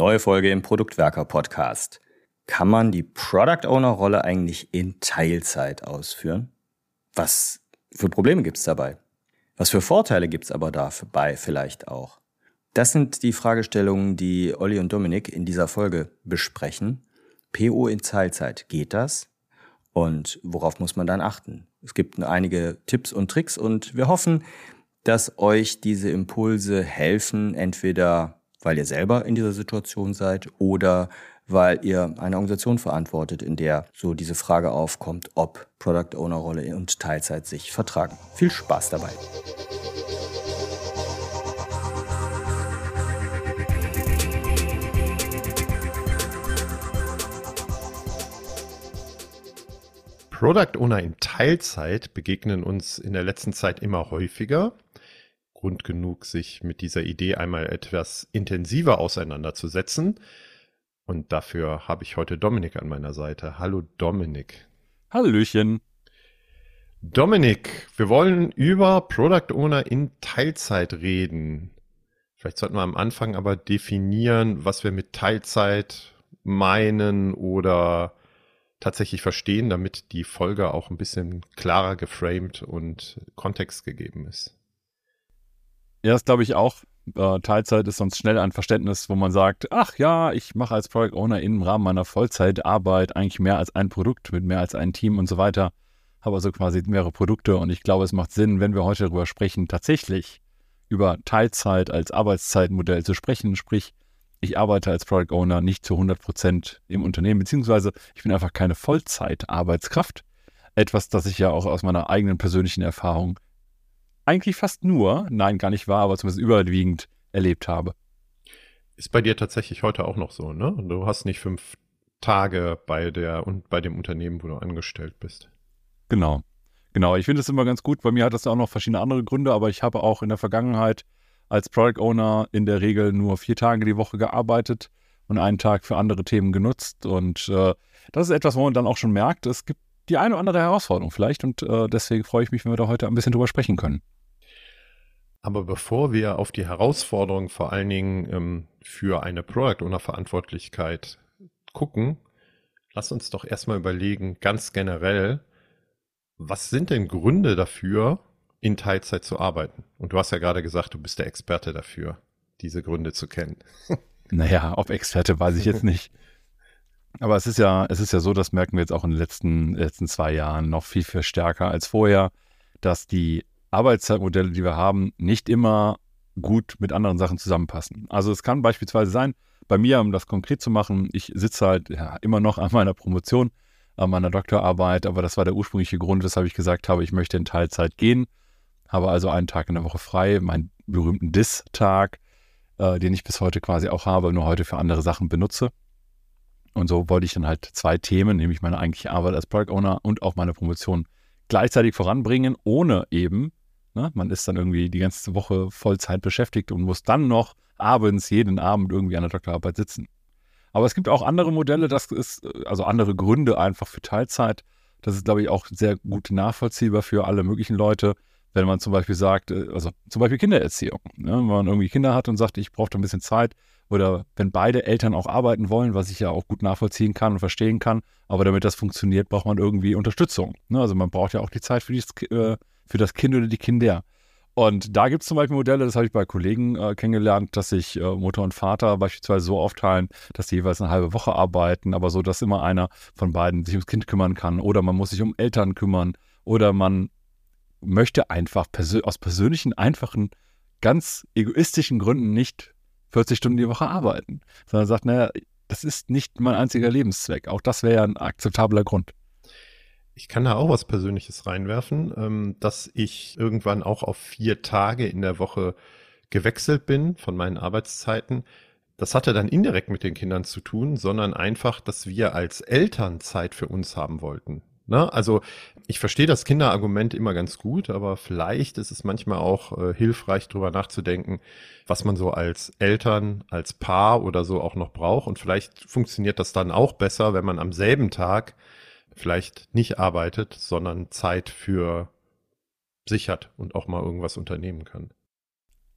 Neue Folge im Produktwerker Podcast. Kann man die Product Owner Rolle eigentlich in Teilzeit ausführen? Was für Probleme gibt's dabei? Was für Vorteile gibt's aber dabei vielleicht auch? Das sind die Fragestellungen, die Olli und Dominik in dieser Folge besprechen. PO in Teilzeit, geht das? Und worauf muss man dann achten? Es gibt einige Tipps und Tricks und wir hoffen, dass euch diese Impulse helfen, entweder weil ihr selber in dieser Situation seid oder weil ihr eine Organisation verantwortet, in der so diese Frage aufkommt, ob Product Owner Rolle und Teilzeit sich vertragen. Viel Spaß dabei. Product Owner in Teilzeit begegnen uns in der letzten Zeit immer häufiger. Grund genug, sich mit dieser Idee einmal etwas intensiver auseinanderzusetzen. Und dafür habe ich heute Dominik an meiner Seite. Hallo Dominik. Hallöchen. Dominik, wir wollen über Product Owner in Teilzeit reden. Vielleicht sollten wir am Anfang aber definieren, was wir mit Teilzeit meinen oder tatsächlich verstehen, damit die Folge auch ein bisschen klarer geframed und Kontext gegeben ist. Ja, das glaube ich auch. Äh, Teilzeit ist sonst schnell ein Verständnis, wo man sagt, ach ja, ich mache als Product Owner im Rahmen meiner Vollzeitarbeit eigentlich mehr als ein Produkt mit mehr als ein Team und so weiter. Habe also quasi mehrere Produkte und ich glaube, es macht Sinn, wenn wir heute darüber sprechen, tatsächlich über Teilzeit als Arbeitszeitmodell zu sprechen. Sprich, ich arbeite als Product Owner nicht zu 100 Prozent im Unternehmen, beziehungsweise ich bin einfach keine Vollzeitarbeitskraft. Etwas, das ich ja auch aus meiner eigenen persönlichen Erfahrung eigentlich fast nur, nein, gar nicht wahr, aber zumindest überwiegend erlebt habe. Ist bei dir tatsächlich heute auch noch so, ne? Du hast nicht fünf Tage bei der und bei dem Unternehmen, wo du angestellt bist. Genau. Genau, ich finde es immer ganz gut. Bei mir hat das auch noch verschiedene andere Gründe, aber ich habe auch in der Vergangenheit als Product Owner in der Regel nur vier Tage die Woche gearbeitet und einen Tag für andere Themen genutzt. Und äh, das ist etwas, wo man dann auch schon merkt, es gibt die eine oder andere Herausforderung vielleicht. Und äh, deswegen freue ich mich, wenn wir da heute ein bisschen drüber sprechen können. Aber bevor wir auf die Herausforderung vor allen Dingen ähm, für eine Product Owner Verantwortlichkeit gucken, lass uns doch erstmal überlegen, ganz generell, was sind denn Gründe dafür, in Teilzeit zu arbeiten? Und du hast ja gerade gesagt, du bist der Experte dafür, diese Gründe zu kennen. naja, ob Experte weiß ich jetzt nicht. Aber es ist ja, es ist ja so, das merken wir jetzt auch in den letzten, letzten zwei Jahren noch viel, viel stärker als vorher, dass die Arbeitszeitmodelle, die wir haben, nicht immer gut mit anderen Sachen zusammenpassen. Also es kann beispielsweise sein, bei mir, um das konkret zu machen, ich sitze halt ja, immer noch an meiner Promotion, an meiner Doktorarbeit, aber das war der ursprüngliche Grund, weshalb ich gesagt habe, ich möchte in Teilzeit gehen, habe also einen Tag in der Woche frei, meinen berühmten Dis-Tag, äh, den ich bis heute quasi auch habe, nur heute für andere Sachen benutze. Und so wollte ich dann halt zwei Themen, nämlich meine eigentliche Arbeit als Product Owner und auch meine Promotion gleichzeitig voranbringen, ohne eben Ne? Man ist dann irgendwie die ganze Woche Vollzeit beschäftigt und muss dann noch abends, jeden Abend irgendwie an der Doktorarbeit sitzen. Aber es gibt auch andere Modelle, das ist, also andere Gründe einfach für Teilzeit. Das ist, glaube ich, auch sehr gut nachvollziehbar für alle möglichen Leute. Wenn man zum Beispiel sagt, äh, also zum Beispiel Kindererziehung, ne? wenn man irgendwie Kinder hat und sagt, ich brauche da ein bisschen Zeit, oder wenn beide Eltern auch arbeiten wollen, was ich ja auch gut nachvollziehen kann und verstehen kann, aber damit das funktioniert, braucht man irgendwie Unterstützung. Ne? Also man braucht ja auch die Zeit für, die, äh, für das Kind oder die Kinder. Und da gibt es zum Beispiel Modelle, das habe ich bei Kollegen äh, kennengelernt, dass sich äh, Mutter und Vater beispielsweise so aufteilen, dass sie jeweils eine halbe Woche arbeiten, aber so, dass immer einer von beiden sich ums Kind kümmern kann oder man muss sich um Eltern kümmern oder man möchte einfach persö aus persönlichen, einfachen, ganz egoistischen Gründen nicht 40 Stunden die Woche arbeiten, sondern sagt, naja, das ist nicht mein einziger Lebenszweck. Auch das wäre ja ein akzeptabler Grund. Ich kann da auch was Persönliches reinwerfen, ähm, dass ich irgendwann auch auf vier Tage in der Woche gewechselt bin von meinen Arbeitszeiten. Das hatte dann indirekt mit den Kindern zu tun, sondern einfach, dass wir als Eltern Zeit für uns haben wollten. Ne? Also ich verstehe das Kinderargument immer ganz gut, aber vielleicht ist es manchmal auch äh, hilfreich, drüber nachzudenken, was man so als Eltern, als Paar oder so auch noch braucht. Und vielleicht funktioniert das dann auch besser, wenn man am selben Tag vielleicht nicht arbeitet, sondern Zeit für sich hat und auch mal irgendwas unternehmen kann.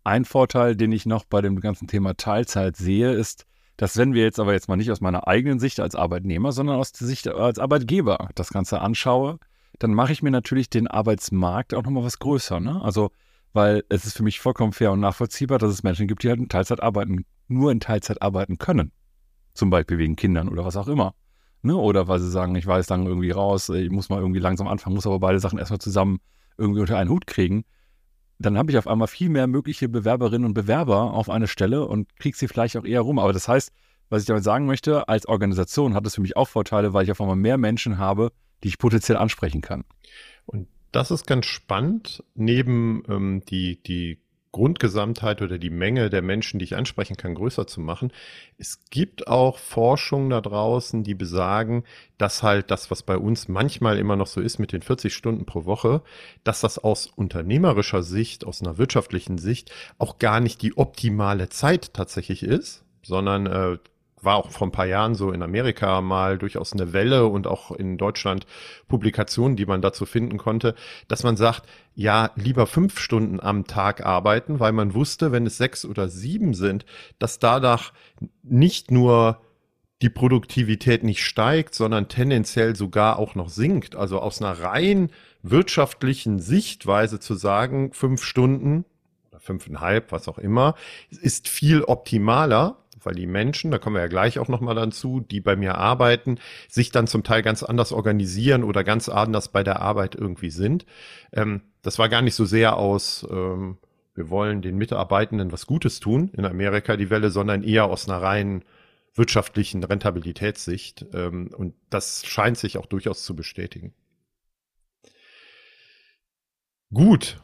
Ein Vorteil, den ich noch bei dem ganzen Thema Teilzeit sehe, ist, dass wenn wir jetzt aber jetzt mal nicht aus meiner eigenen Sicht als Arbeitnehmer, sondern aus der Sicht als Arbeitgeber das Ganze anschaue, dann mache ich mir natürlich den Arbeitsmarkt auch nochmal was größer. Ne? Also, weil es ist für mich vollkommen fair und nachvollziehbar, dass es Menschen gibt, die halt in Teilzeit arbeiten, nur in Teilzeit arbeiten können. Zum Beispiel wegen Kindern oder was auch immer. Ne? Oder weil sie sagen, ich weiß dann irgendwie raus, ich muss mal irgendwie langsam anfangen, muss aber beide Sachen erstmal zusammen irgendwie unter einen Hut kriegen. Dann habe ich auf einmal viel mehr mögliche Bewerberinnen und Bewerber auf eine Stelle und kriege sie vielleicht auch eher rum. Aber das heißt, was ich damit sagen möchte, als Organisation hat es für mich auch Vorteile, weil ich auf einmal mehr Menschen habe, die ich potenziell ansprechen kann. Und das ist ganz spannend, neben ähm, die, die Grundgesamtheit oder die Menge der Menschen, die ich ansprechen kann, größer zu machen. Es gibt auch Forschungen da draußen, die besagen, dass halt das, was bei uns manchmal immer noch so ist mit den 40 Stunden pro Woche, dass das aus unternehmerischer Sicht, aus einer wirtschaftlichen Sicht auch gar nicht die optimale Zeit tatsächlich ist, sondern äh, war auch vor ein paar Jahren so in Amerika mal durchaus eine Welle und auch in Deutschland Publikationen, die man dazu finden konnte, dass man sagt, ja, lieber fünf Stunden am Tag arbeiten, weil man wusste, wenn es sechs oder sieben sind, dass dadurch nicht nur die Produktivität nicht steigt, sondern tendenziell sogar auch noch sinkt. Also aus einer rein wirtschaftlichen Sichtweise zu sagen, fünf Stunden oder fünfeinhalb, was auch immer, ist viel optimaler, weil die Menschen, da kommen wir ja gleich auch nochmal dazu, die bei mir arbeiten, sich dann zum Teil ganz anders organisieren oder ganz anders bei der Arbeit irgendwie sind. Ähm, das war gar nicht so sehr aus, ähm, wir wollen den Mitarbeitenden was Gutes tun in Amerika, die Welle, sondern eher aus einer reinen wirtschaftlichen Rentabilitätssicht. Ähm, und das scheint sich auch durchaus zu bestätigen. Gut,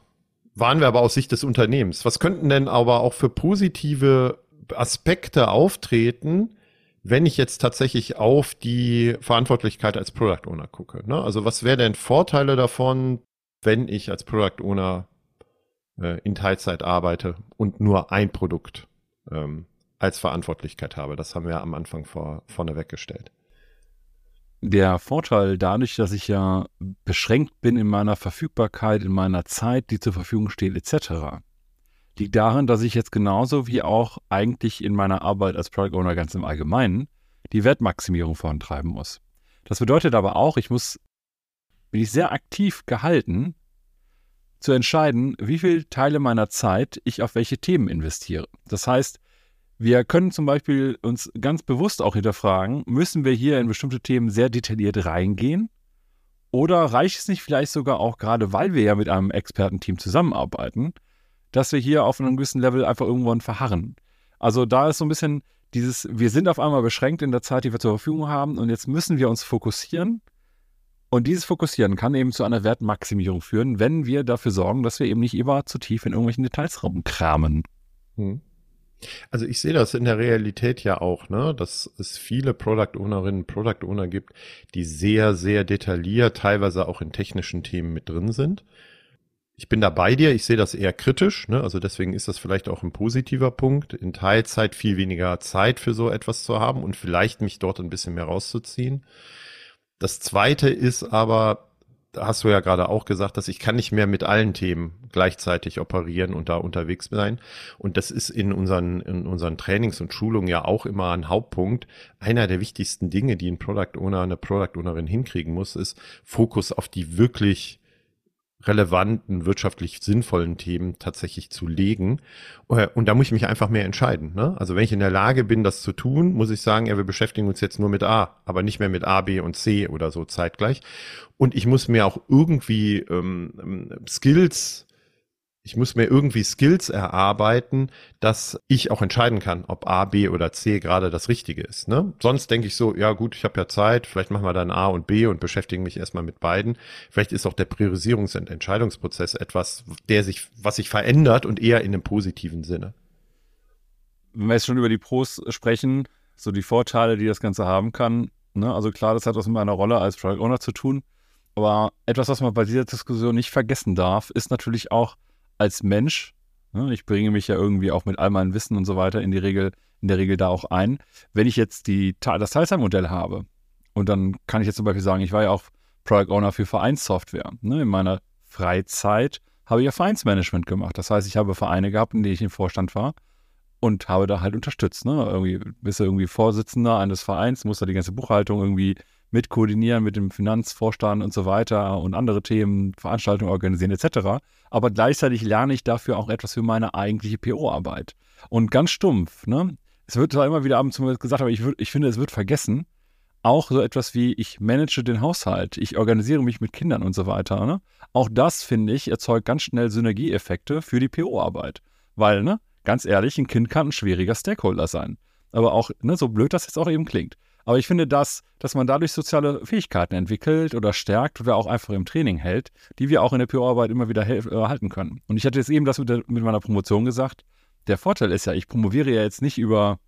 waren wir aber aus Sicht des Unternehmens. Was könnten denn aber auch für positive Aspekte auftreten, wenn ich jetzt tatsächlich auf die Verantwortlichkeit als Product Owner gucke. Ne? Also was wäre denn Vorteile davon, wenn ich als Product Owner äh, in Teilzeit arbeite und nur ein Produkt ähm, als Verantwortlichkeit habe? Das haben wir am Anfang vor, vorne weggestellt. Der Vorteil dadurch, dass ich ja beschränkt bin in meiner Verfügbarkeit, in meiner Zeit, die zur Verfügung steht, etc., liegt darin, dass ich jetzt genauso wie auch eigentlich in meiner Arbeit als Product Owner ganz im Allgemeinen die Wertmaximierung vorantreiben muss. Das bedeutet aber auch, ich muss, bin ich sehr aktiv gehalten, zu entscheiden, wie viele Teile meiner Zeit ich auf welche Themen investiere. Das heißt, wir können zum Beispiel uns ganz bewusst auch hinterfragen, müssen wir hier in bestimmte Themen sehr detailliert reingehen? Oder reicht es nicht vielleicht sogar auch gerade, weil wir ja mit einem Expertenteam zusammenarbeiten, dass wir hier auf einem gewissen Level einfach irgendwann verharren. Also da ist so ein bisschen dieses, wir sind auf einmal beschränkt in der Zeit, die wir zur Verfügung haben und jetzt müssen wir uns fokussieren. Und dieses Fokussieren kann eben zu einer Wertmaximierung führen, wenn wir dafür sorgen, dass wir eben nicht immer zu tief in irgendwelchen Details rumkramen. Hm. Also ich sehe das in der Realität ja auch, ne, dass es viele Product Ownerinnen, Product Owner gibt, die sehr, sehr detailliert, teilweise auch in technischen Themen mit drin sind ich bin da bei dir, ich sehe das eher kritisch, ne? also deswegen ist das vielleicht auch ein positiver Punkt, in Teilzeit viel weniger Zeit für so etwas zu haben und vielleicht mich dort ein bisschen mehr rauszuziehen. Das zweite ist aber, da hast du ja gerade auch gesagt, dass ich kann nicht mehr mit allen Themen gleichzeitig operieren und da unterwegs sein. Und das ist in unseren, in unseren Trainings und Schulungen ja auch immer ein Hauptpunkt. Einer der wichtigsten Dinge, die ein Product Owner, eine Product Ownerin hinkriegen muss, ist Fokus auf die wirklich relevanten, wirtschaftlich sinnvollen Themen tatsächlich zu legen. Äh, und da muss ich mich einfach mehr entscheiden. Ne? Also wenn ich in der Lage bin, das zu tun, muss ich sagen, ja, wir beschäftigen uns jetzt nur mit A, aber nicht mehr mit A, B und C oder so zeitgleich. Und ich muss mir auch irgendwie ähm, ähm Skills ich muss mir irgendwie Skills erarbeiten, dass ich auch entscheiden kann, ob A, B oder C gerade das Richtige ist. Ne? Sonst denke ich so, ja gut, ich habe ja Zeit, vielleicht machen wir dann A und B und beschäftigen mich erstmal mit beiden. Vielleicht ist auch der Priorisierungs- und Entscheidungsprozess etwas, der sich, was sich verändert und eher in einem positiven Sinne. Wenn wir jetzt schon über die Pros sprechen, so die Vorteile, die das Ganze haben kann, ne? also klar, das hat was mit meiner Rolle als Product Owner zu tun, aber etwas, was man bei dieser Diskussion nicht vergessen darf, ist natürlich auch, als Mensch, ne, ich bringe mich ja irgendwie auch mit all meinem Wissen und so weiter in die Regel, in der Regel da auch ein. Wenn ich jetzt die, das Teilzeitmodell habe und dann kann ich jetzt zum Beispiel sagen, ich war ja auch Product Owner für Vereinssoftware. Ne, in meiner Freizeit habe ich ja Vereinsmanagement gemacht. Das heißt, ich habe Vereine gehabt, in denen ich im Vorstand war. und habe da halt unterstützt. Ne? Irgendwie bist du irgendwie Vorsitzender eines Vereins, musst da die ganze Buchhaltung irgendwie mit koordinieren mit dem Finanzvorstand und so weiter und andere Themen, Veranstaltungen organisieren etc. Aber gleichzeitig lerne ich dafür auch etwas für meine eigentliche PO-Arbeit. Und ganz stumpf, ne? Es wird zwar immer wieder abends gesagt, aber ich, ich finde, es wird vergessen. Auch so etwas wie, ich manage den Haushalt, ich organisiere mich mit Kindern und so weiter. Ne? Auch das, finde ich, erzeugt ganz schnell Synergieeffekte für die PO-Arbeit. Weil, ne, ganz ehrlich, ein Kind kann ein schwieriger Stakeholder sein. Aber auch, ne, so blöd das jetzt auch eben klingt. Aber ich finde, dass, dass man dadurch soziale Fähigkeiten entwickelt oder stärkt oder auch einfach im Training hält, die wir auch in der PO-Arbeit immer wieder äh, halten können. Und ich hatte jetzt eben das mit, der, mit meiner Promotion gesagt. Der Vorteil ist ja, ich promoviere ja jetzt nicht über,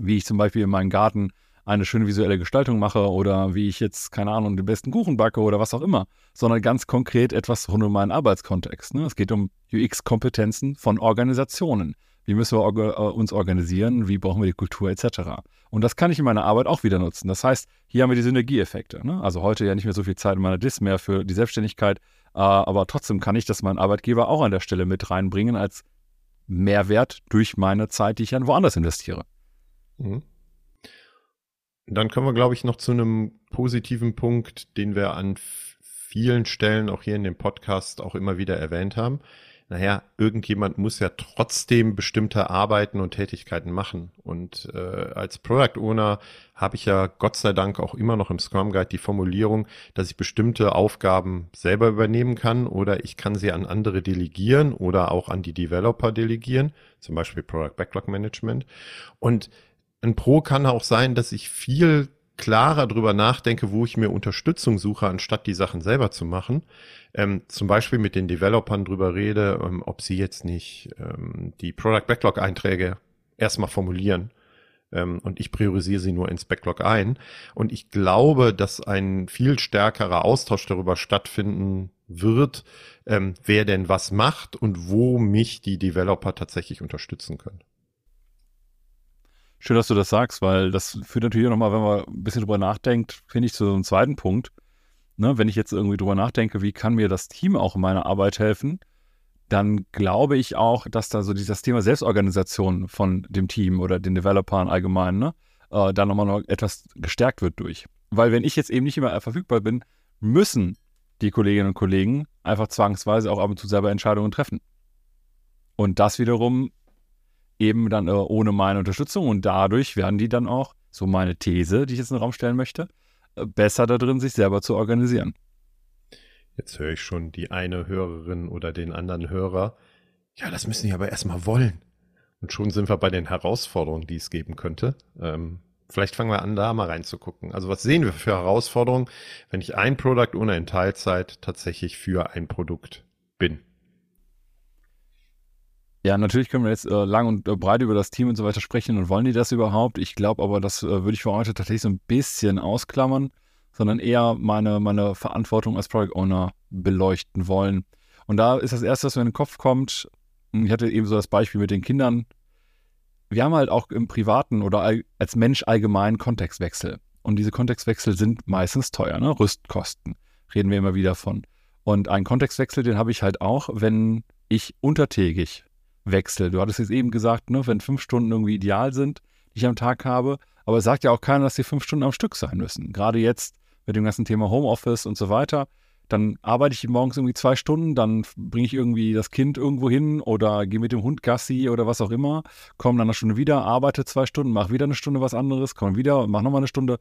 wie ich zum Beispiel in meinem Garten eine schöne visuelle Gestaltung mache oder wie ich jetzt, keine Ahnung, den besten Kuchen backe oder was auch immer, sondern ganz konkret etwas rund um meinen Arbeitskontext. Ne? Es geht um UX-Kompetenzen von Organisationen. Wie müssen wir äh, uns organisieren? Wie brauchen wir die Kultur etc. Und das kann ich in meiner Arbeit auch wieder nutzen. Das heißt, hier haben wir die Synergieeffekte. Ne? Also heute ja nicht mehr so viel Zeit in meiner DIS mehr für die Selbstständigkeit, äh, aber trotzdem kann ich das meinen Arbeitgeber auch an der Stelle mit reinbringen als Mehrwert durch meine Zeit, die ich dann woanders investiere. Mhm. Dann kommen wir, glaube ich, noch zu einem positiven Punkt, den wir an vielen Stellen auch hier in dem Podcast auch immer wieder erwähnt haben. Naja, irgendjemand muss ja trotzdem bestimmte Arbeiten und Tätigkeiten machen. Und äh, als Product Owner habe ich ja Gott sei Dank auch immer noch im Scrum Guide die Formulierung, dass ich bestimmte Aufgaben selber übernehmen kann oder ich kann sie an andere delegieren oder auch an die Developer delegieren, zum Beispiel Product Backlog Management. Und ein Pro kann auch sein, dass ich viel klarer drüber nachdenke, wo ich mir Unterstützung suche, anstatt die Sachen selber zu machen. Ähm, zum Beispiel mit den Developern drüber rede, ähm, ob sie jetzt nicht ähm, die Product Backlog Einträge erstmal formulieren. Ähm, und ich priorisiere sie nur ins Backlog ein. Und ich glaube, dass ein viel stärkerer Austausch darüber stattfinden wird, ähm, wer denn was macht und wo mich die Developer tatsächlich unterstützen können. Schön, dass du das sagst, weil das führt natürlich nochmal, wenn man ein bisschen drüber nachdenkt, finde ich zu so einem zweiten Punkt. Ne, wenn ich jetzt irgendwie drüber nachdenke, wie kann mir das Team auch in meiner Arbeit helfen, dann glaube ich auch, dass da so dieses Thema Selbstorganisation von dem Team oder den Developern allgemein, ne, äh, da nochmal noch etwas gestärkt wird durch. Weil wenn ich jetzt eben nicht immer verfügbar bin, müssen die Kolleginnen und Kollegen einfach zwangsweise auch ab und zu selber Entscheidungen treffen. Und das wiederum eben dann äh, ohne meine Unterstützung und dadurch werden die dann auch, so meine These, die ich jetzt in den Raum stellen möchte, äh, besser da drin, sich selber zu organisieren. Jetzt höre ich schon die eine Hörerin oder den anderen Hörer. Ja, das müssen die aber erstmal wollen. Und schon sind wir bei den Herausforderungen, die es geben könnte. Ähm, vielleicht fangen wir an, da mal reinzugucken. Also was sehen wir für Herausforderungen, wenn ich ein Product ohne in Teilzeit tatsächlich für ein Produkt bin? Ja, natürlich können wir jetzt äh, lang und äh, breit über das Team und so weiter sprechen und wollen die das überhaupt? Ich glaube aber, das äh, würde ich für heute tatsächlich so ein bisschen ausklammern, sondern eher meine, meine Verantwortung als Product Owner beleuchten wollen. Und da ist das Erste, was mir in den Kopf kommt, hm, ich hatte eben so das Beispiel mit den Kindern. Wir haben halt auch im privaten oder als Mensch allgemein Kontextwechsel. Und diese Kontextwechsel sind meistens teuer, ne? Rüstkosten. Reden wir immer wieder von. Und einen Kontextwechsel, den habe ich halt auch, wenn ich untertägig wechsle. Du hattest jetzt eben gesagt, ne, wenn fünf Stunden irgendwie ideal sind, die ich am Tag habe, aber es sagt ja auch keiner, dass die fünf Stunden am Stück sein müssen. Gerade jetzt mit dem ganzen Thema Homeoffice und so weiter. Dann arbeite ich morgens irgendwie zwei Stunden, dann bringe ich irgendwie das Kind irgendwo hin oder gehe mit dem Hund Gassi oder was auch immer, komme dann eine Stunde wieder, arbeite zwei Stunden, mache wieder eine Stunde was anderes, komme wieder und mache nochmal eine Stunde.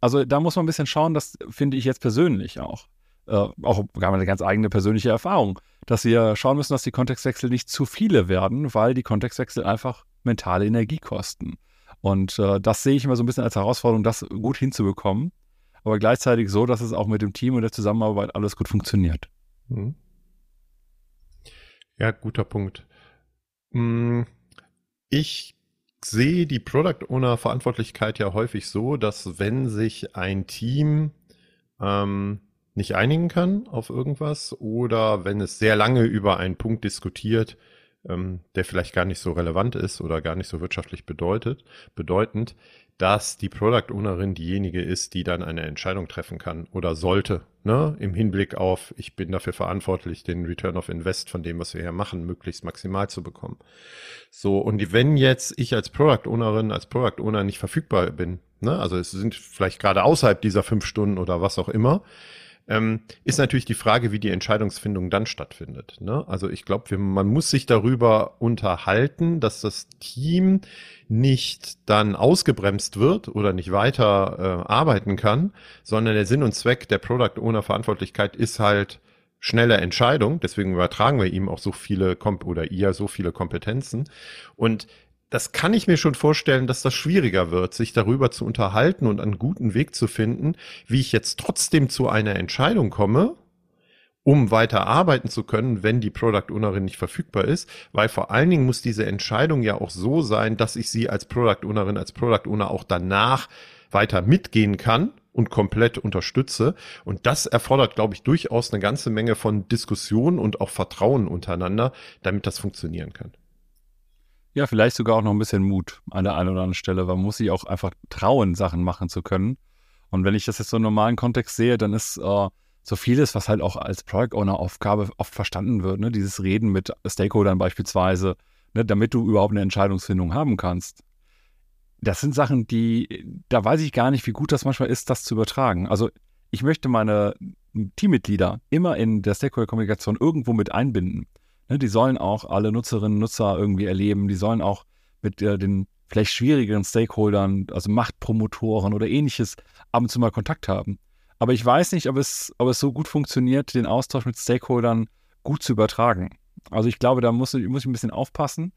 Also da muss man ein bisschen schauen, das finde ich jetzt persönlich auch. Äh, auch gar eine ganz eigene persönliche Erfahrung dass wir schauen müssen, dass die Kontextwechsel nicht zu viele werden, weil die Kontextwechsel einfach mentale Energie kosten. Und äh, das sehe ich immer so ein bisschen als Herausforderung, das gut hinzubekommen, aber gleichzeitig so, dass es auch mit dem Team und der Zusammenarbeit alles gut funktioniert. Mhm. Ja, guter Punkt. Mm, ich sehe die Product Owner Verantwortlichkeit ja häufig so, dass wenn sich ein Team ähm, nicht einigen kann auf irgendwas oder wenn es sehr lange über einen Punkt diskutiert, ähm, der vielleicht gar nicht so relevant ist oder gar nicht so wirtschaftlich bedeutet, bedeutend, dass die Product Ownerin diejenige ist, die dann eine Entscheidung treffen kann oder sollte, ne, im Hinblick auf, ich bin dafür verantwortlich, den Return of Invest von dem, was wir hier machen, möglichst maximal zu bekommen. So, und wenn jetzt ich als Product Ownerin, als Product Owner nicht verfügbar bin, ne, also es sind vielleicht gerade außerhalb dieser fünf Stunden oder was auch immer, ähm, ist natürlich die Frage, wie die Entscheidungsfindung dann stattfindet. Ne? Also ich glaube, man muss sich darüber unterhalten, dass das Team nicht dann ausgebremst wird oder nicht weiter äh, arbeiten kann, sondern der Sinn und Zweck der Product Owner Verantwortlichkeit ist halt schnelle Entscheidung. Deswegen übertragen wir ihm auch so viele Komp oder ihr so viele Kompetenzen. Und das kann ich mir schon vorstellen, dass das schwieriger wird, sich darüber zu unterhalten und einen guten Weg zu finden, wie ich jetzt trotzdem zu einer Entscheidung komme, um weiter arbeiten zu können, wenn die Product Ownerin nicht verfügbar ist, weil vor allen Dingen muss diese Entscheidung ja auch so sein, dass ich sie als Product Ownerin, als Product Owner auch danach weiter mitgehen kann und komplett unterstütze. Und das erfordert, glaube ich, durchaus eine ganze Menge von Diskussion und auch Vertrauen untereinander, damit das funktionieren kann. Ja, vielleicht sogar auch noch ein bisschen Mut an der einen oder anderen Stelle, weil man muss sich auch einfach trauen, Sachen machen zu können. Und wenn ich das jetzt so im normalen Kontext sehe, dann ist äh, so vieles, was halt auch als Product Owner Aufgabe oft verstanden wird, ne? dieses Reden mit Stakeholdern beispielsweise, ne? damit du überhaupt eine Entscheidungsfindung haben kannst. Das sind Sachen, die, da weiß ich gar nicht, wie gut das manchmal ist, das zu übertragen. Also ich möchte meine Teammitglieder immer in der Stakeholder-Kommunikation irgendwo mit einbinden. Ne, die sollen auch alle Nutzerinnen und Nutzer irgendwie erleben. Die sollen auch mit äh, den vielleicht schwierigeren Stakeholdern, also Machtpromotoren oder ähnliches, ab und zu mal Kontakt haben. Aber ich weiß nicht, ob es, ob es so gut funktioniert, den Austausch mit Stakeholdern gut zu übertragen. Also ich glaube, da muss, muss ich ein bisschen aufpassen.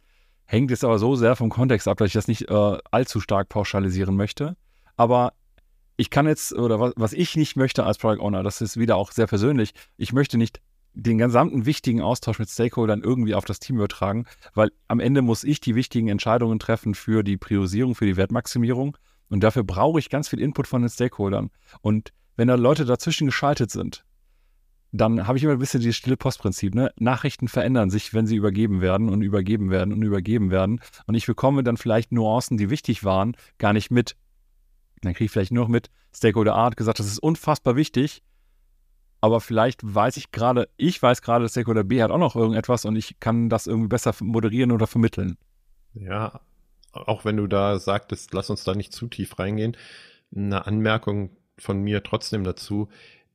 Hängt jetzt aber so sehr vom Kontext ab, dass ich das nicht äh, allzu stark pauschalisieren möchte. Aber ich kann jetzt, oder was, was ich nicht möchte als Product Owner, das ist wieder auch sehr persönlich, ich möchte nicht den gesamten wichtigen Austausch mit Stakeholdern irgendwie auf das Team übertragen, weil am Ende muss ich die wichtigen Entscheidungen treffen für die Priorisierung, für die Wertmaximierung und dafür brauche ich ganz viel Input von den Stakeholdern. Und wenn da Leute dazwischen geschaltet sind, dann habe ich immer ein bisschen dieses stille Postprinzip. Ne? Nachrichten verändern sich, wenn sie übergeben werden und übergeben werden und übergeben werden. Und ich bekomme dann vielleicht Nuancen, die wichtig waren, gar nicht mit. Dann kriege ich vielleicht nur noch mit Stakeholder Art gesagt, das ist unfassbar wichtig aber vielleicht weiß ich gerade, ich weiß gerade, dass Stakeholder B hat auch noch irgendetwas und ich kann das irgendwie besser moderieren oder vermitteln. Ja, auch wenn du da sagtest, lass uns da nicht zu tief reingehen, eine Anmerkung von mir trotzdem dazu.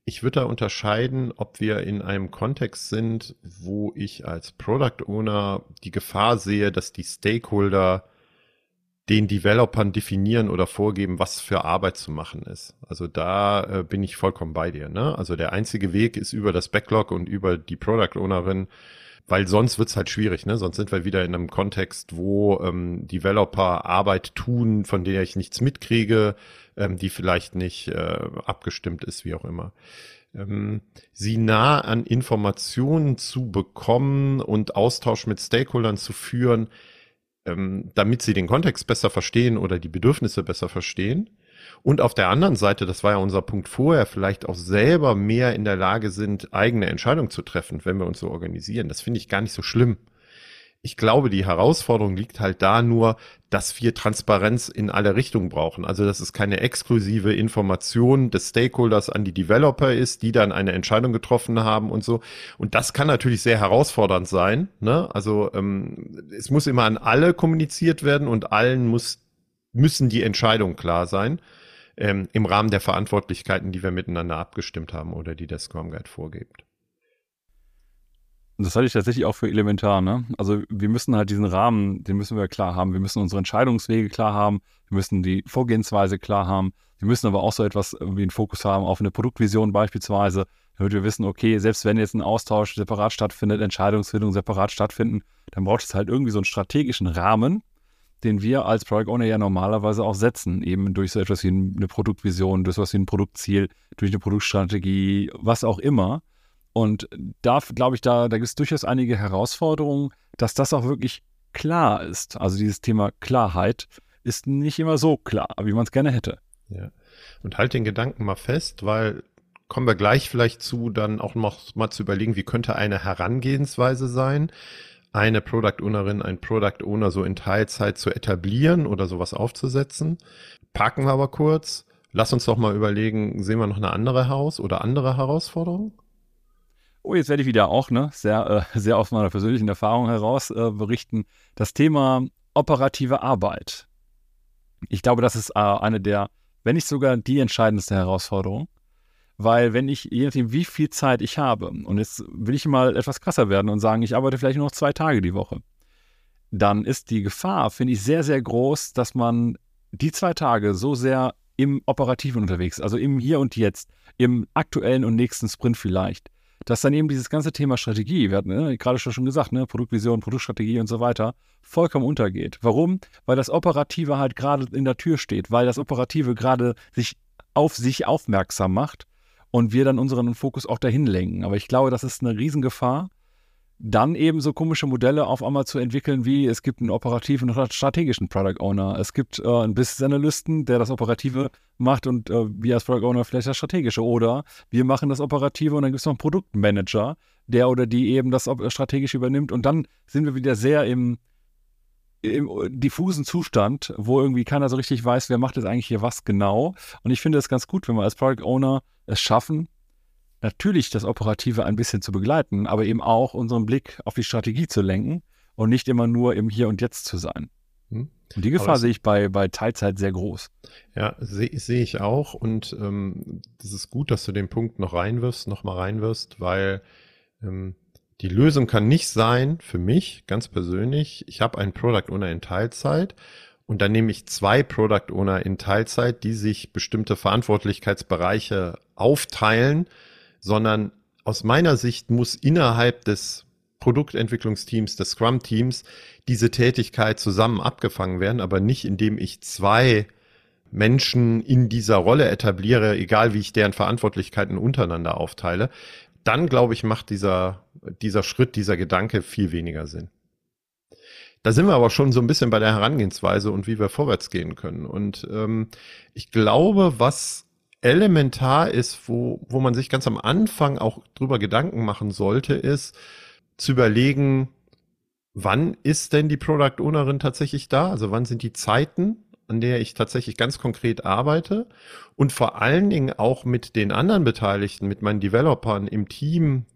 Ich würde da unterscheiden, ob wir in einem Kontext sind, wo ich als Product Owner die Gefahr sehe, dass die Stakeholder den Developern definieren oder vorgeben, was für Arbeit zu machen ist. Also da äh, bin ich vollkommen bei dir. Ne? Also der einzige Weg ist über das Backlog und über die Product Ownerin, weil sonst wird's halt schwierig. Ne? Sonst sind wir wieder in einem Kontext, wo ähm, Developer Arbeit tun, von der ich nichts mitkriege, ähm, die vielleicht nicht äh, abgestimmt ist, wie auch immer ähm, sie nah an Informationen zu bekommen und Austausch mit Stakeholdern zu führen, ähm, damit sie den Kontext besser verstehen oder die Bedürfnisse besser verstehen. Und auf der anderen Seite, das war ja unser Punkt vorher, vielleicht auch selber mehr in der Lage sind, eigene Entscheidungen zu treffen, wenn wir uns so organisieren. Das finde ich gar nicht so schlimm ich glaube, die Herausforderung liegt halt da nur, dass wir Transparenz in alle Richtungen brauchen. Also, dass es keine exklusive Information des Stakeholders an die Developer ist, die dann eine Entscheidung getroffen haben und so. Und das kann natürlich sehr herausfordernd sein. Ne? Also, ähm, es muss immer an alle kommuniziert werden und allen muss, müssen die Entscheidungen klar sein. Ähm, im Rahmen der Verantwortlichkeiten, die wir miteinander abgestimmt haben oder die der Scrum Guide vorgibt. Das halte ich tatsächlich auch für elementar. Ne? Also wir müssen halt diesen Rahmen, den müssen wir klar haben. Wir müssen unsere Entscheidungswege klar haben. Wir müssen die Vorgehensweise klar haben. Wir müssen aber auch so etwas wie einen Fokus haben auf eine Produktvision beispielsweise, damit wir wissen, okay, selbst wenn jetzt ein Austausch separat stattfindet, Entscheidungsfindung separat stattfinden, dann braucht es halt irgendwie so einen strategischen Rahmen, den wir als Product Owner ja normalerweise auch setzen, eben durch so etwas wie eine Produktvision, durch so etwas wie ein Produktziel, durch eine Produktstrategie, was auch immer. Und da glaube ich, da, da gibt es durchaus einige Herausforderungen, dass das auch wirklich klar ist. Also dieses Thema Klarheit ist nicht immer so klar, wie man es gerne hätte. Ja. Und halt den Gedanken mal fest, weil kommen wir gleich vielleicht zu, dann auch noch mal zu überlegen, wie könnte eine Herangehensweise sein. eine Product Ownerin, ein Product Owner so in Teilzeit zu etablieren oder sowas aufzusetzen. Parken wir aber kurz. Lass uns doch mal überlegen, sehen wir noch eine andere Haus oder andere Herausforderungen? Oh, jetzt werde ich wieder auch ne, sehr, äh, sehr aus meiner persönlichen Erfahrung heraus äh, berichten. Das Thema operative Arbeit. Ich glaube, das ist äh, eine der, wenn nicht sogar die entscheidendste Herausforderung. Weil wenn ich, je nachdem, wie viel Zeit ich habe, und jetzt will ich mal etwas krasser werden und sagen, ich arbeite vielleicht nur noch zwei Tage die Woche, dann ist die Gefahr, finde ich, sehr, sehr groß, dass man die zwei Tage so sehr im Operativen unterwegs, also im Hier und Jetzt, im aktuellen und nächsten Sprint vielleicht, dass dann eben dieses ganze Thema Strategie, wir hatten ne, gerade schon gesagt, ne, Produktvision, Produktstrategie und so weiter, vollkommen untergeht. Warum? Weil das Operative halt gerade in der Tür steht, weil das Operative gerade sich auf sich aufmerksam macht und wir dann unseren Fokus auch dahin lenken. Aber ich glaube, das ist eine Riesengefahr, dann eben so komische Modelle auf einmal zu entwickeln, wie es gibt einen operativen und strategischen Product Owner. Es gibt äh, einen Business Analysten, der das Operative macht und äh, wir als Product Owner vielleicht das Strategische. Oder wir machen das Operative und dann gibt es noch einen Produktmanager, der oder die eben das Strategische übernimmt. Und dann sind wir wieder sehr im, im diffusen Zustand, wo irgendwie keiner so richtig weiß, wer macht jetzt eigentlich hier was genau. Und ich finde es ganz gut, wenn wir als Product Owner es schaffen, natürlich das Operative ein bisschen zu begleiten, aber eben auch unseren Blick auf die Strategie zu lenken und nicht immer nur im Hier und Jetzt zu sein. Hm. Und die Gefahr sehe ich bei, bei Teilzeit sehr groß. Ja, sehe seh ich auch. Und ähm, das ist gut, dass du den Punkt noch reinwirfst, noch mal reinwirfst, weil ähm, die Lösung kann nicht sein, für mich ganz persönlich, ich habe einen Product Owner in Teilzeit und dann nehme ich zwei Product Owner in Teilzeit, die sich bestimmte Verantwortlichkeitsbereiche aufteilen sondern aus meiner Sicht muss innerhalb des Produktentwicklungsteams, des Scrum-Teams, diese Tätigkeit zusammen abgefangen werden, aber nicht indem ich zwei Menschen in dieser Rolle etabliere, egal wie ich deren Verantwortlichkeiten untereinander aufteile. Dann, glaube ich, macht dieser, dieser Schritt, dieser Gedanke viel weniger Sinn. Da sind wir aber schon so ein bisschen bei der Herangehensweise und wie wir vorwärts gehen können. Und ähm, ich glaube, was elementar ist, wo, wo man sich ganz am Anfang auch drüber Gedanken machen sollte, ist zu überlegen, wann ist denn die Product Ownerin tatsächlich da? Also wann sind die Zeiten, an der ich tatsächlich ganz konkret arbeite und vor allen Dingen auch mit den anderen Beteiligten, mit meinen Developern im Team,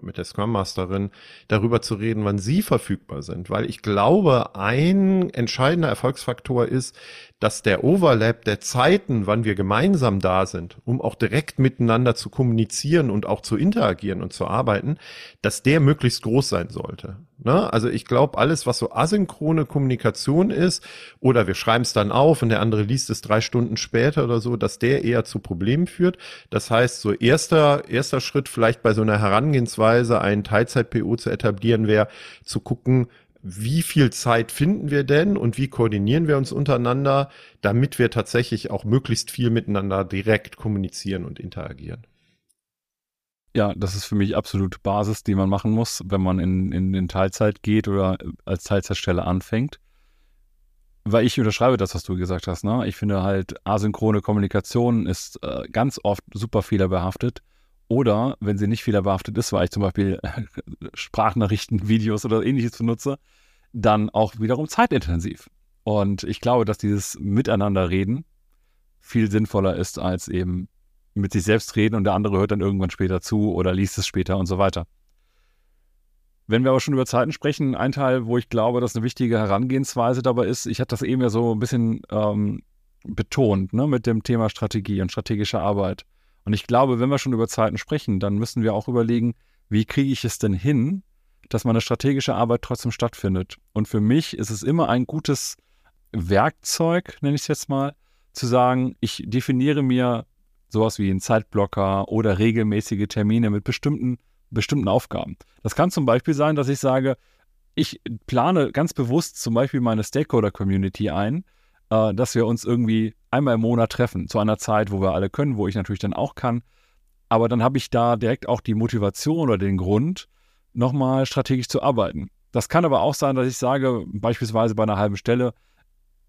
mit der Scrum Masterin darüber zu reden, wann sie verfügbar sind, weil ich glaube, ein entscheidender Erfolgsfaktor ist, dass der Overlap der Zeiten, wann wir gemeinsam da sind, um auch direkt miteinander zu kommunizieren und auch zu interagieren und zu arbeiten, dass der möglichst groß sein sollte. Ne? Also ich glaube, alles, was so asynchrone Kommunikation ist, oder wir schreiben es dann auf und der andere liest es drei Stunden später oder so, dass der eher zu Problemen führt. Das heißt, so erster, erster Schritt vielleicht bei so einer Herangehensweise, einen Teilzeit-PO zu etablieren, wäre zu gucken, wie viel Zeit finden wir denn und wie koordinieren wir uns untereinander, damit wir tatsächlich auch möglichst viel miteinander direkt kommunizieren und interagieren. Ja, das ist für mich absolut Basis, die man machen muss, wenn man in, in, in Teilzeit geht oder als Teilzeitstelle anfängt. Weil ich unterschreibe das, was du gesagt hast. Ne? Ich finde halt, asynchrone Kommunikation ist äh, ganz oft super fehlerbehaftet. Oder wenn sie nicht fehlerbehaftet ist, weil ich zum Beispiel Sprachnachrichten, Videos oder ähnliches benutze, dann auch wiederum zeitintensiv. Und ich glaube, dass dieses Miteinanderreden viel sinnvoller ist, als eben mit sich selbst reden und der andere hört dann irgendwann später zu oder liest es später und so weiter. Wenn wir aber schon über Zeiten sprechen, ein Teil, wo ich glaube, dass eine wichtige Herangehensweise dabei ist, ich hatte das eben ja so ein bisschen ähm, betont, ne, mit dem Thema Strategie und strategische Arbeit. Und ich glaube, wenn wir schon über Zeiten sprechen, dann müssen wir auch überlegen, wie kriege ich es denn hin, dass meine strategische Arbeit trotzdem stattfindet. Und für mich ist es immer ein gutes Werkzeug, nenne ich es jetzt mal, zu sagen, ich definiere mir sowas wie einen Zeitblocker oder regelmäßige Termine mit bestimmten, bestimmten Aufgaben. Das kann zum Beispiel sein, dass ich sage, ich plane ganz bewusst zum Beispiel meine Stakeholder-Community ein, äh, dass wir uns irgendwie einmal im Monat treffen, zu einer Zeit, wo wir alle können, wo ich natürlich dann auch kann. Aber dann habe ich da direkt auch die Motivation oder den Grund, nochmal strategisch zu arbeiten. Das kann aber auch sein, dass ich sage, beispielsweise bei einer halben Stelle,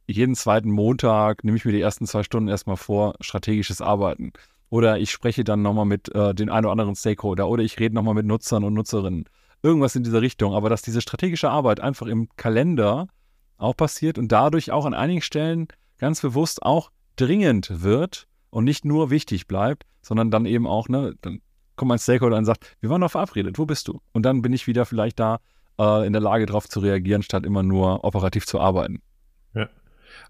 jeden zweiten Montag nehme ich mir die ersten zwei Stunden erstmal vor, strategisches Arbeiten. Oder ich spreche dann nochmal mit äh, den ein oder anderen Stakeholder oder ich rede nochmal mit Nutzern und Nutzerinnen. irgendwas in dieser Richtung, aber dass diese strategische Arbeit einfach im Kalender auch passiert und dadurch auch an einigen Stellen ganz bewusst auch dringend wird und nicht nur wichtig bleibt, sondern dann eben auch, ne, dann kommt mein Stakeholder und sagt, wir waren doch verabredet, wo bist du? Und dann bin ich wieder vielleicht da äh, in der Lage, darauf zu reagieren, statt immer nur operativ zu arbeiten.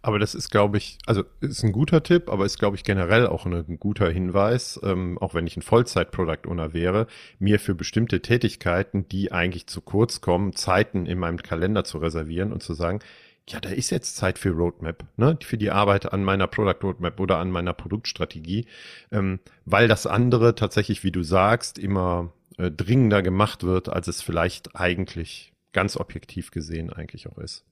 Aber das ist, glaube ich, also ist ein guter Tipp, aber ist, glaube ich, generell auch ein guter Hinweis, ähm, auch wenn ich ein Vollzeit-Product Owner wäre, mir für bestimmte Tätigkeiten, die eigentlich zu kurz kommen, Zeiten in meinem Kalender zu reservieren und zu sagen, ja, da ist jetzt Zeit für Roadmap, ne, für die Arbeit an meiner Product Roadmap oder an meiner Produktstrategie, ähm, weil das andere tatsächlich, wie du sagst, immer äh, dringender gemacht wird, als es vielleicht eigentlich ganz objektiv gesehen eigentlich auch ist.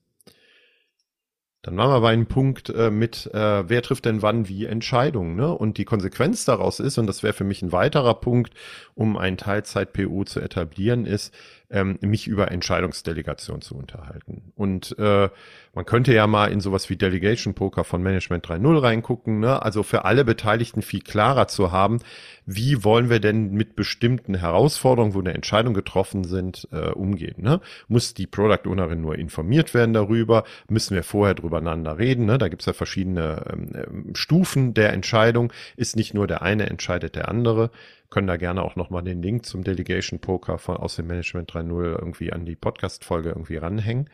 Dann waren wir bei einem Punkt äh, mit, äh, wer trifft denn wann wie Entscheidungen, ne? Und die Konsequenz daraus ist, und das wäre für mich ein weiterer Punkt, um ein Teilzeit-PO zu etablieren, ist, ähm, mich über Entscheidungsdelegation zu unterhalten. Und äh, man könnte ja mal in sowas wie Delegation Poker von Management 3.0 reingucken, ne? also für alle Beteiligten viel klarer zu haben, wie wollen wir denn mit bestimmten Herausforderungen, wo eine Entscheidung getroffen sind, äh, umgehen. Ne? Muss die Product Ownerin nur informiert werden darüber? Müssen wir vorher drüber einander reden? Ne? Da gibt's ja verschiedene ähm, ähm Stufen der Entscheidung. Ist nicht nur der eine entscheidet der andere können da gerne auch nochmal den Link zum Delegation Poker von aus dem Management 3.0 irgendwie an die Podcast-Folge irgendwie ranhängen.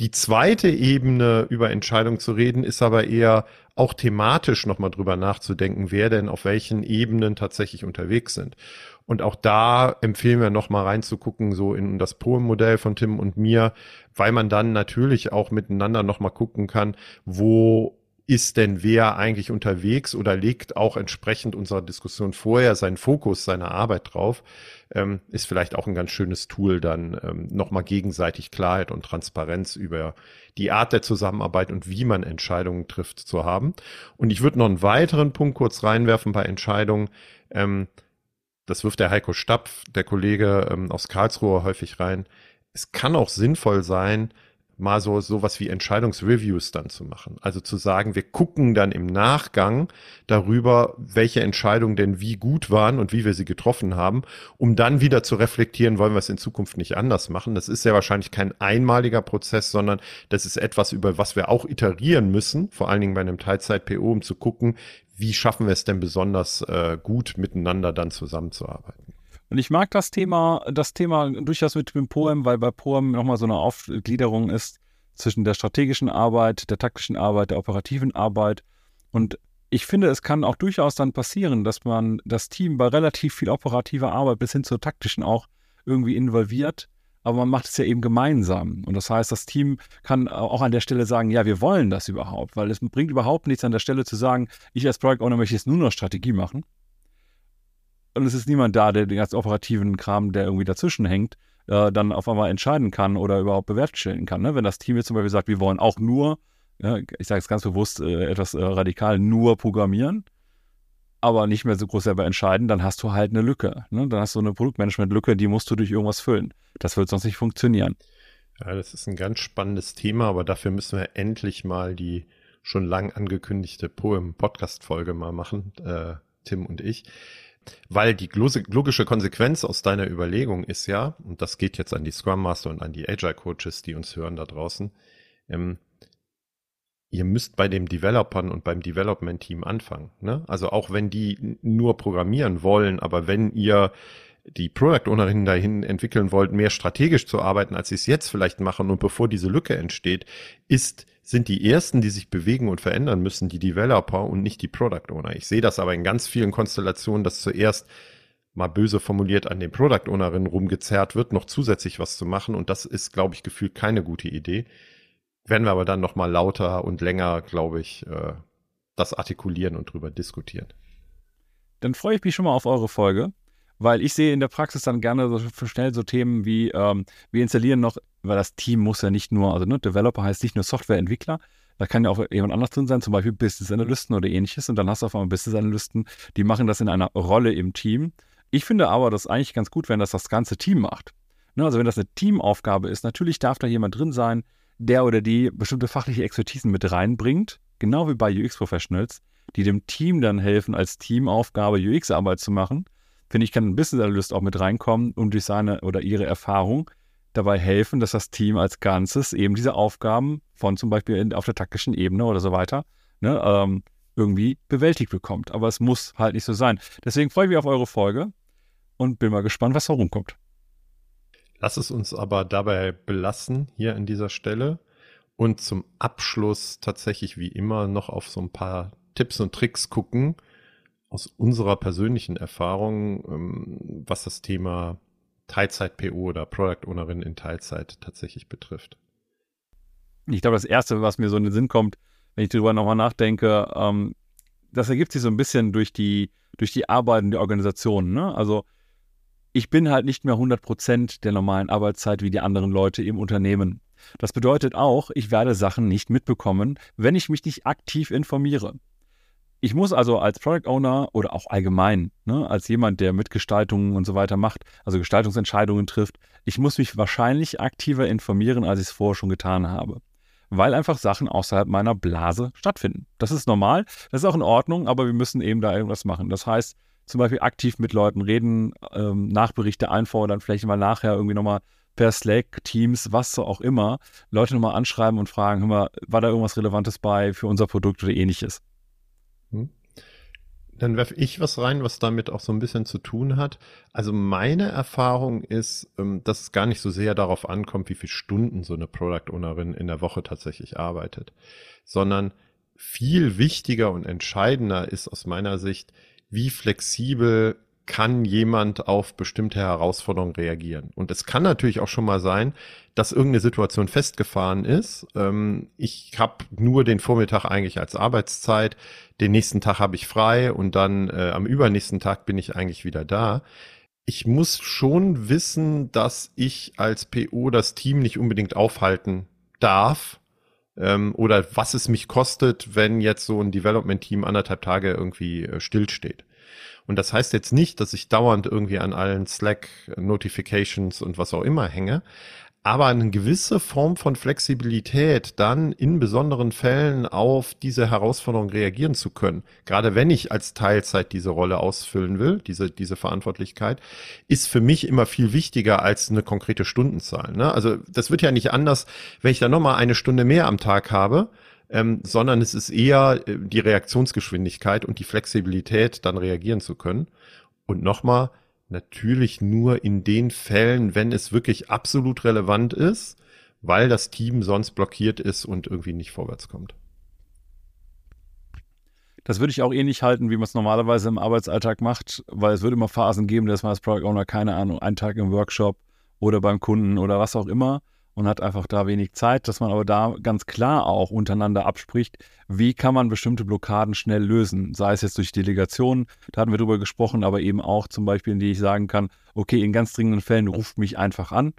Die zweite Ebene über Entscheidungen zu reden, ist aber eher auch thematisch nochmal drüber nachzudenken, wer denn auf welchen Ebenen tatsächlich unterwegs sind. Und auch da empfehlen wir nochmal reinzugucken, so in das Poem-Modell von Tim und mir, weil man dann natürlich auch miteinander nochmal gucken kann, wo ist denn wer eigentlich unterwegs oder legt auch entsprechend unserer Diskussion vorher seinen Fokus, seine Arbeit drauf, ähm, ist vielleicht auch ein ganz schönes Tool, dann ähm, nochmal gegenseitig Klarheit und Transparenz über die Art der Zusammenarbeit und wie man Entscheidungen trifft zu haben. Und ich würde noch einen weiteren Punkt kurz reinwerfen bei Entscheidungen. Ähm, das wirft der Heiko Stapf, der Kollege ähm, aus Karlsruhe, häufig rein. Es kann auch sinnvoll sein, mal so sowas wie Entscheidungsreviews dann zu machen. Also zu sagen, wir gucken dann im Nachgang darüber, welche Entscheidungen denn wie gut waren und wie wir sie getroffen haben, um dann wieder zu reflektieren, wollen wir es in Zukunft nicht anders machen. Das ist ja wahrscheinlich kein einmaliger Prozess, sondern das ist etwas, über was wir auch iterieren müssen, vor allen Dingen bei einem Teilzeit-PO, um zu gucken, wie schaffen wir es denn besonders äh, gut miteinander dann zusammenzuarbeiten. Und ich mag das Thema, das Thema durchaus mit dem Poem, weil bei Poem nochmal so eine Aufgliederung ist zwischen der strategischen Arbeit, der taktischen Arbeit, der operativen Arbeit. Und ich finde, es kann auch durchaus dann passieren, dass man das Team bei relativ viel operativer Arbeit bis hin zur taktischen auch irgendwie involviert. Aber man macht es ja eben gemeinsam. Und das heißt, das Team kann auch an der Stelle sagen, ja, wir wollen das überhaupt, weil es bringt überhaupt nichts an der Stelle zu sagen, ich als Product Owner möchte jetzt nur noch Strategie machen, und es ist niemand da, der den ganzen operativen Kram, der irgendwie dazwischen hängt, äh, dann auf einmal entscheiden kann oder überhaupt bewerkstelligen kann. Ne? Wenn das Team jetzt zum Beispiel sagt, wir wollen auch nur, ja, ich sage es ganz bewusst äh, etwas äh, radikal, nur programmieren, aber nicht mehr so groß selber entscheiden, dann hast du halt eine Lücke. Ne? Dann hast du eine Produktmanagement-Lücke, die musst du durch irgendwas füllen. Das wird sonst nicht funktionieren. Ja, das ist ein ganz spannendes Thema, aber dafür müssen wir endlich mal die schon lang angekündigte Poem-Podcast-Folge mal machen, äh, Tim und ich. Weil die logische Konsequenz aus deiner Überlegung ist ja, und das geht jetzt an die Scrum Master und an die Agile Coaches, die uns hören da draußen, ähm, ihr müsst bei den Developern und beim Development Team anfangen. Ne? Also auch wenn die nur programmieren wollen, aber wenn ihr die Product Ownerinnen dahin entwickeln wollt, mehr strategisch zu arbeiten, als sie es jetzt vielleicht machen und bevor diese Lücke entsteht, ist sind die ersten, die sich bewegen und verändern müssen, die Developer und nicht die Product Owner. Ich sehe das aber in ganz vielen Konstellationen, dass zuerst mal böse formuliert an den Product Ownerinnen rumgezerrt wird, noch zusätzlich was zu machen. Und das ist, glaube ich, gefühlt keine gute Idee. Werden wir aber dann noch mal lauter und länger, glaube ich, äh, das artikulieren und drüber diskutieren. Dann freue ich mich schon mal auf eure Folge weil ich sehe in der Praxis dann gerne so schnell so Themen wie, ähm, wir installieren noch, weil das Team muss ja nicht nur, also ne, Developer heißt nicht nur Softwareentwickler, da kann ja auch jemand anders drin sein, zum Beispiel Business Analysten oder ähnliches und dann hast du auf einmal Business Analysten, die machen das in einer Rolle im Team. Ich finde aber das eigentlich ganz gut, wenn das das ganze Team macht. Ne, also wenn das eine Teamaufgabe ist, natürlich darf da jemand drin sein, der oder die bestimmte fachliche Expertisen mit reinbringt, genau wie bei UX Professionals, die dem Team dann helfen, als Teamaufgabe UX-Arbeit zu machen finde ich, kann ein Business Analyst auch mit reinkommen und durch seine oder ihre Erfahrung dabei helfen, dass das Team als Ganzes eben diese Aufgaben von zum Beispiel in, auf der taktischen Ebene oder so weiter ne, ähm, irgendwie bewältigt bekommt. Aber es muss halt nicht so sein. Deswegen freue ich mich auf eure Folge und bin mal gespannt, was herumkommt. Lass es uns aber dabei belassen hier an dieser Stelle und zum Abschluss tatsächlich wie immer noch auf so ein paar Tipps und Tricks gucken aus unserer persönlichen Erfahrung, ähm, was das Thema Teilzeit-PO oder Product Ownerin in Teilzeit tatsächlich betrifft. Ich glaube, das Erste, was mir so in den Sinn kommt, wenn ich darüber nochmal nachdenke, ähm, das ergibt sich so ein bisschen durch die, durch die Arbeit und Organisation. Ne? Also ich bin halt nicht mehr 100 Prozent der normalen Arbeitszeit wie die anderen Leute im Unternehmen. Das bedeutet auch, ich werde Sachen nicht mitbekommen, wenn ich mich nicht aktiv informiere. Ich muss also als Product Owner oder auch allgemein, ne, als jemand, der Mitgestaltungen und so weiter macht, also Gestaltungsentscheidungen trifft, ich muss mich wahrscheinlich aktiver informieren, als ich es vorher schon getan habe. Weil einfach Sachen außerhalb meiner Blase stattfinden. Das ist normal, das ist auch in Ordnung, aber wir müssen eben da irgendwas machen. Das heißt, zum Beispiel aktiv mit Leuten reden, ähm, Nachberichte einfordern, vielleicht mal nachher irgendwie nochmal per Slack, Teams, was so auch immer, Leute nochmal anschreiben und fragen, hör mal, war da irgendwas Relevantes bei für unser Produkt oder ähnliches? Hm. Dann werfe ich was rein, was damit auch so ein bisschen zu tun hat. Also meine Erfahrung ist, ähm, dass es gar nicht so sehr darauf ankommt, wie viele Stunden so eine Product Ownerin in der Woche tatsächlich arbeitet, sondern viel wichtiger und entscheidender ist aus meiner Sicht, wie flexibel kann jemand auf bestimmte Herausforderungen reagieren. Und es kann natürlich auch schon mal sein, dass irgendeine Situation festgefahren ist. Ähm, ich habe nur den Vormittag eigentlich als Arbeitszeit, den nächsten Tag habe ich frei und dann äh, am übernächsten Tag bin ich eigentlich wieder da. Ich muss schon wissen, dass ich als PO das Team nicht unbedingt aufhalten darf, ähm, oder was es mich kostet, wenn jetzt so ein Development-Team anderthalb Tage irgendwie äh, stillsteht. Und das heißt jetzt nicht, dass ich dauernd irgendwie an allen Slack-Notifications und was auch immer hänge, aber eine gewisse Form von Flexibilität, dann in besonderen Fällen auf diese Herausforderung reagieren zu können. Gerade wenn ich als Teilzeit diese Rolle ausfüllen will, diese, diese Verantwortlichkeit, ist für mich immer viel wichtiger als eine konkrete Stundenzahl. Ne? Also das wird ja nicht anders, wenn ich da nochmal eine Stunde mehr am Tag habe, ähm, sondern es ist eher äh, die Reaktionsgeschwindigkeit und die Flexibilität, dann reagieren zu können. Und nochmal, natürlich nur in den Fällen, wenn es wirklich absolut relevant ist, weil das Team sonst blockiert ist und irgendwie nicht vorwärts kommt. Das würde ich auch ähnlich halten, wie man es normalerweise im Arbeitsalltag macht, weil es würde immer Phasen geben, dass man als Product Owner, keine Ahnung, einen Tag im Workshop oder beim Kunden oder was auch immer und hat einfach da wenig Zeit, dass man aber da ganz klar auch untereinander abspricht, wie kann man bestimmte Blockaden schnell lösen, sei es jetzt durch Delegation, da hatten wir drüber gesprochen, aber eben auch zum Beispiel, in die ich sagen kann, okay, in ganz dringenden Fällen ruft mich einfach an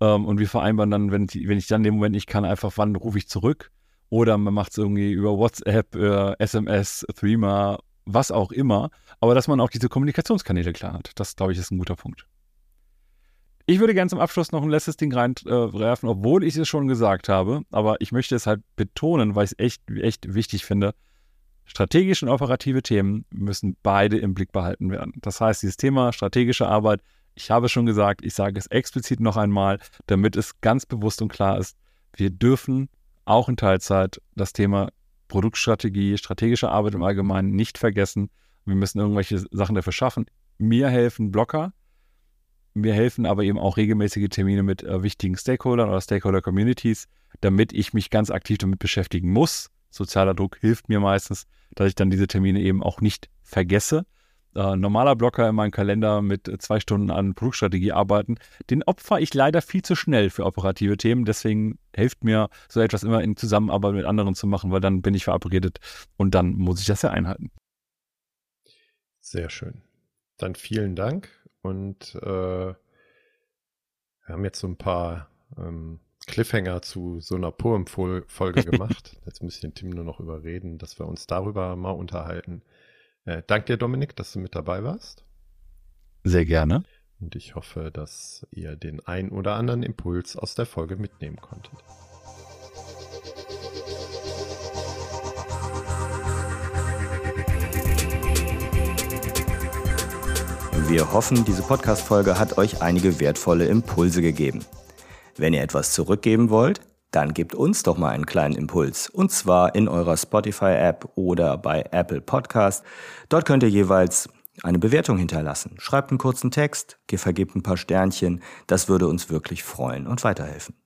ähm, und wir vereinbaren dann, wenn, wenn ich dann in dem Moment nicht kann, einfach wann rufe ich zurück? Oder man macht es irgendwie über WhatsApp, äh, SMS, Threema, was auch immer, aber dass man auch diese Kommunikationskanäle klar hat, das glaube ich ist ein guter Punkt. Ich würde gerne zum Abschluss noch ein letztes Ding reinwerfen, äh, obwohl ich es schon gesagt habe, aber ich möchte es halt betonen, weil ich es echt, echt wichtig finde. Strategische und operative Themen müssen beide im Blick behalten werden. Das heißt, dieses Thema strategische Arbeit, ich habe es schon gesagt, ich sage es explizit noch einmal, damit es ganz bewusst und klar ist, wir dürfen auch in Teilzeit das Thema Produktstrategie, strategische Arbeit im Allgemeinen nicht vergessen. Wir müssen irgendwelche Sachen dafür schaffen. Mir helfen Blocker, mir helfen aber eben auch regelmäßige Termine mit äh, wichtigen Stakeholdern oder Stakeholder-Communities, damit ich mich ganz aktiv damit beschäftigen muss. Sozialer Druck hilft mir meistens, dass ich dann diese Termine eben auch nicht vergesse. Äh, normaler Blocker in meinem Kalender mit äh, zwei Stunden an Produktstrategie arbeiten, den opfer ich leider viel zu schnell für operative Themen. Deswegen hilft mir so etwas immer in Zusammenarbeit mit anderen zu machen, weil dann bin ich verabredet und dann muss ich das ja einhalten. Sehr schön. Dann vielen Dank und äh, wir haben jetzt so ein paar ähm, Cliffhanger zu so einer Poem-Folge gemacht. Jetzt muss ich den Tim nur noch überreden, dass wir uns darüber mal unterhalten. Äh, dank dir, Dominik, dass du mit dabei warst. Sehr gerne. Und ich hoffe, dass ihr den ein oder anderen Impuls aus der Folge mitnehmen konntet. Wir hoffen, diese Podcast-Folge hat euch einige wertvolle Impulse gegeben. Wenn ihr etwas zurückgeben wollt, dann gebt uns doch mal einen kleinen Impuls. Und zwar in eurer Spotify-App oder bei Apple Podcast. Dort könnt ihr jeweils eine Bewertung hinterlassen. Schreibt einen kurzen Text, vergebt ein paar Sternchen. Das würde uns wirklich freuen und weiterhelfen.